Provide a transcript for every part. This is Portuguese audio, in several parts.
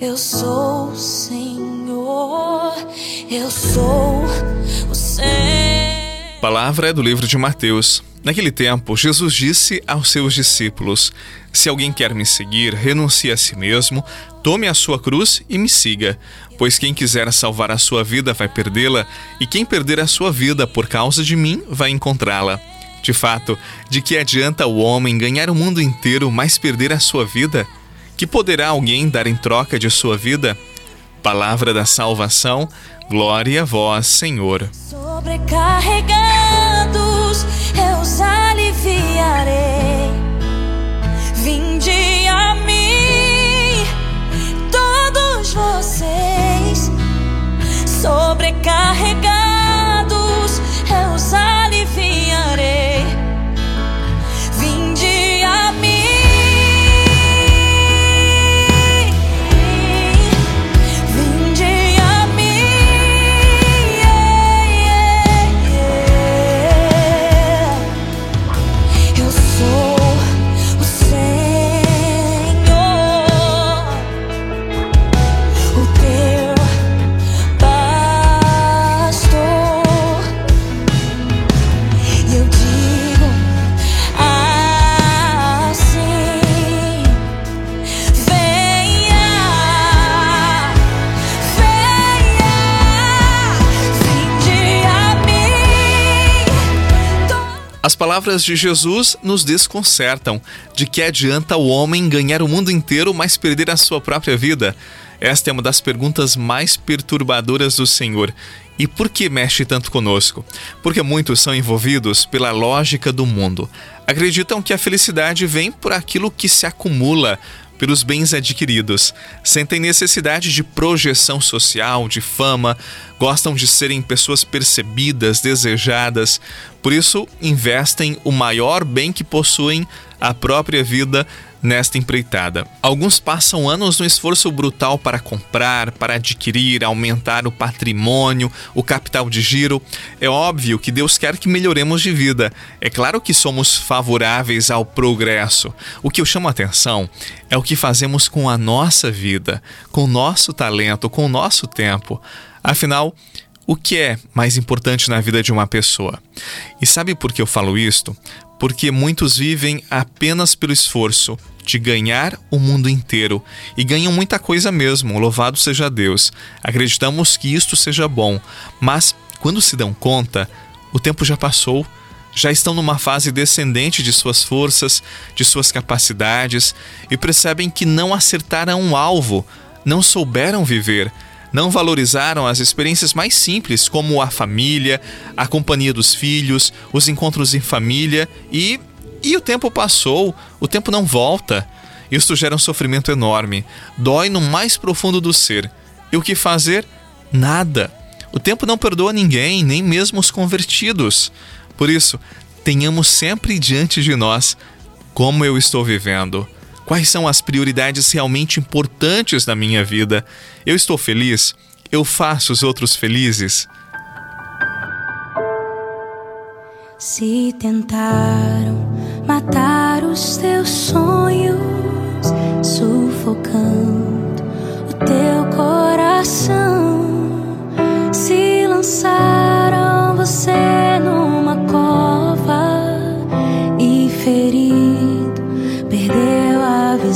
eu sou o Senhor, eu sou o Senhor. Palavra é do livro de Mateus. Naquele tempo, Jesus disse aos seus discípulos: Se alguém quer me seguir, renuncie a si mesmo, tome a sua cruz e me siga. Pois quem quiser salvar a sua vida vai perdê-la, e quem perder a sua vida por causa de mim vai encontrá-la. De fato, de que adianta o homem ganhar o mundo inteiro, mas perder a sua vida? Que poderá alguém dar em troca de sua vida? Palavra da salvação, glória a vós, Senhor. Sobrecarregados, eu os aliviarei. As palavras de Jesus nos desconcertam. De que adianta o homem ganhar o mundo inteiro, mas perder a sua própria vida? Esta é uma das perguntas mais perturbadoras do Senhor. E por que mexe tanto conosco? Porque muitos são envolvidos pela lógica do mundo. Acreditam que a felicidade vem por aquilo que se acumula, pelos bens adquiridos. Sentem necessidade de projeção social, de fama, gostam de serem pessoas percebidas, desejadas. Por isso, investem o maior bem que possuem, a própria vida, nesta empreitada. Alguns passam anos no esforço brutal para comprar, para adquirir, aumentar o patrimônio, o capital de giro. É óbvio que Deus quer que melhoremos de vida. É claro que somos favoráveis ao progresso. O que eu chamo a atenção é o que fazemos com a nossa vida, com o nosso talento, com o nosso tempo. Afinal, o que é mais importante na vida de uma pessoa? E sabe por que eu falo isto? Porque muitos vivem apenas pelo esforço de ganhar o mundo inteiro e ganham muita coisa mesmo, louvado seja Deus. Acreditamos que isto seja bom, mas quando se dão conta, o tempo já passou. Já estão numa fase descendente de suas forças, de suas capacidades e percebem que não acertaram o alvo, não souberam viver, não valorizaram as experiências mais simples, como a família, a companhia dos filhos, os encontros em família e. E o tempo passou, o tempo não volta. Isto gera um sofrimento enorme, dói no mais profundo do ser. E o que fazer? Nada. O tempo não perdoa ninguém, nem mesmo os convertidos. Por isso, tenhamos sempre diante de nós como eu estou vivendo. Quais são as prioridades realmente importantes na minha vida? Eu estou feliz? Eu faço os outros felizes? Se tentaram matar os teus sonhos,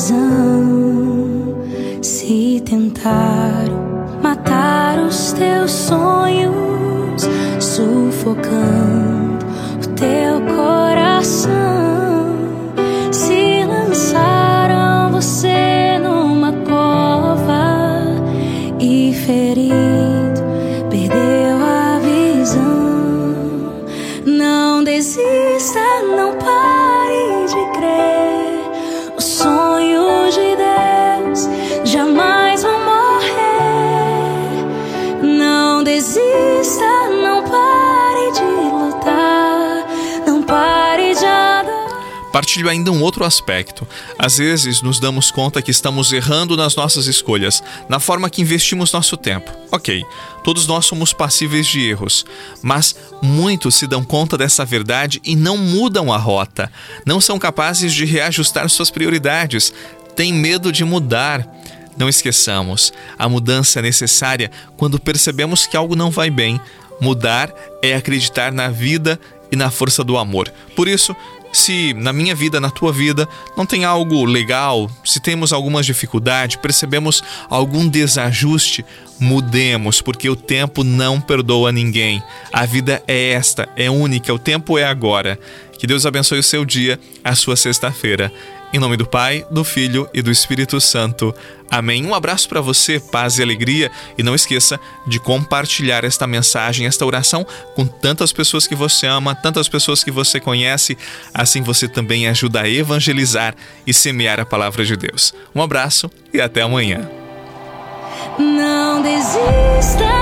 visão. Se tentaram matar os teus sonhos, sufocando o teu coração, se lançaram você numa cova e ferido perdeu a visão. Não desista, não pare de crer. Partilho ainda um outro aspecto. Às vezes nos damos conta que estamos errando nas nossas escolhas, na forma que investimos nosso tempo. Ok, todos nós somos passíveis de erros, mas muitos se dão conta dessa verdade e não mudam a rota, não são capazes de reajustar suas prioridades, têm medo de mudar. Não esqueçamos, a mudança é necessária quando percebemos que algo não vai bem. Mudar é acreditar na vida e na força do amor. Por isso, se na minha vida, na tua vida, não tem algo legal, se temos alguma dificuldade, percebemos algum desajuste, mudemos, porque o tempo não perdoa ninguém. A vida é esta, é única, o tempo é agora. Que Deus abençoe o seu dia, a sua sexta-feira. Em nome do Pai, do Filho e do Espírito Santo. Amém. Um abraço para você, paz e alegria. E não esqueça de compartilhar esta mensagem, esta oração com tantas pessoas que você ama, tantas pessoas que você conhece. Assim você também ajuda a evangelizar e semear a palavra de Deus. Um abraço e até amanhã. Não desista,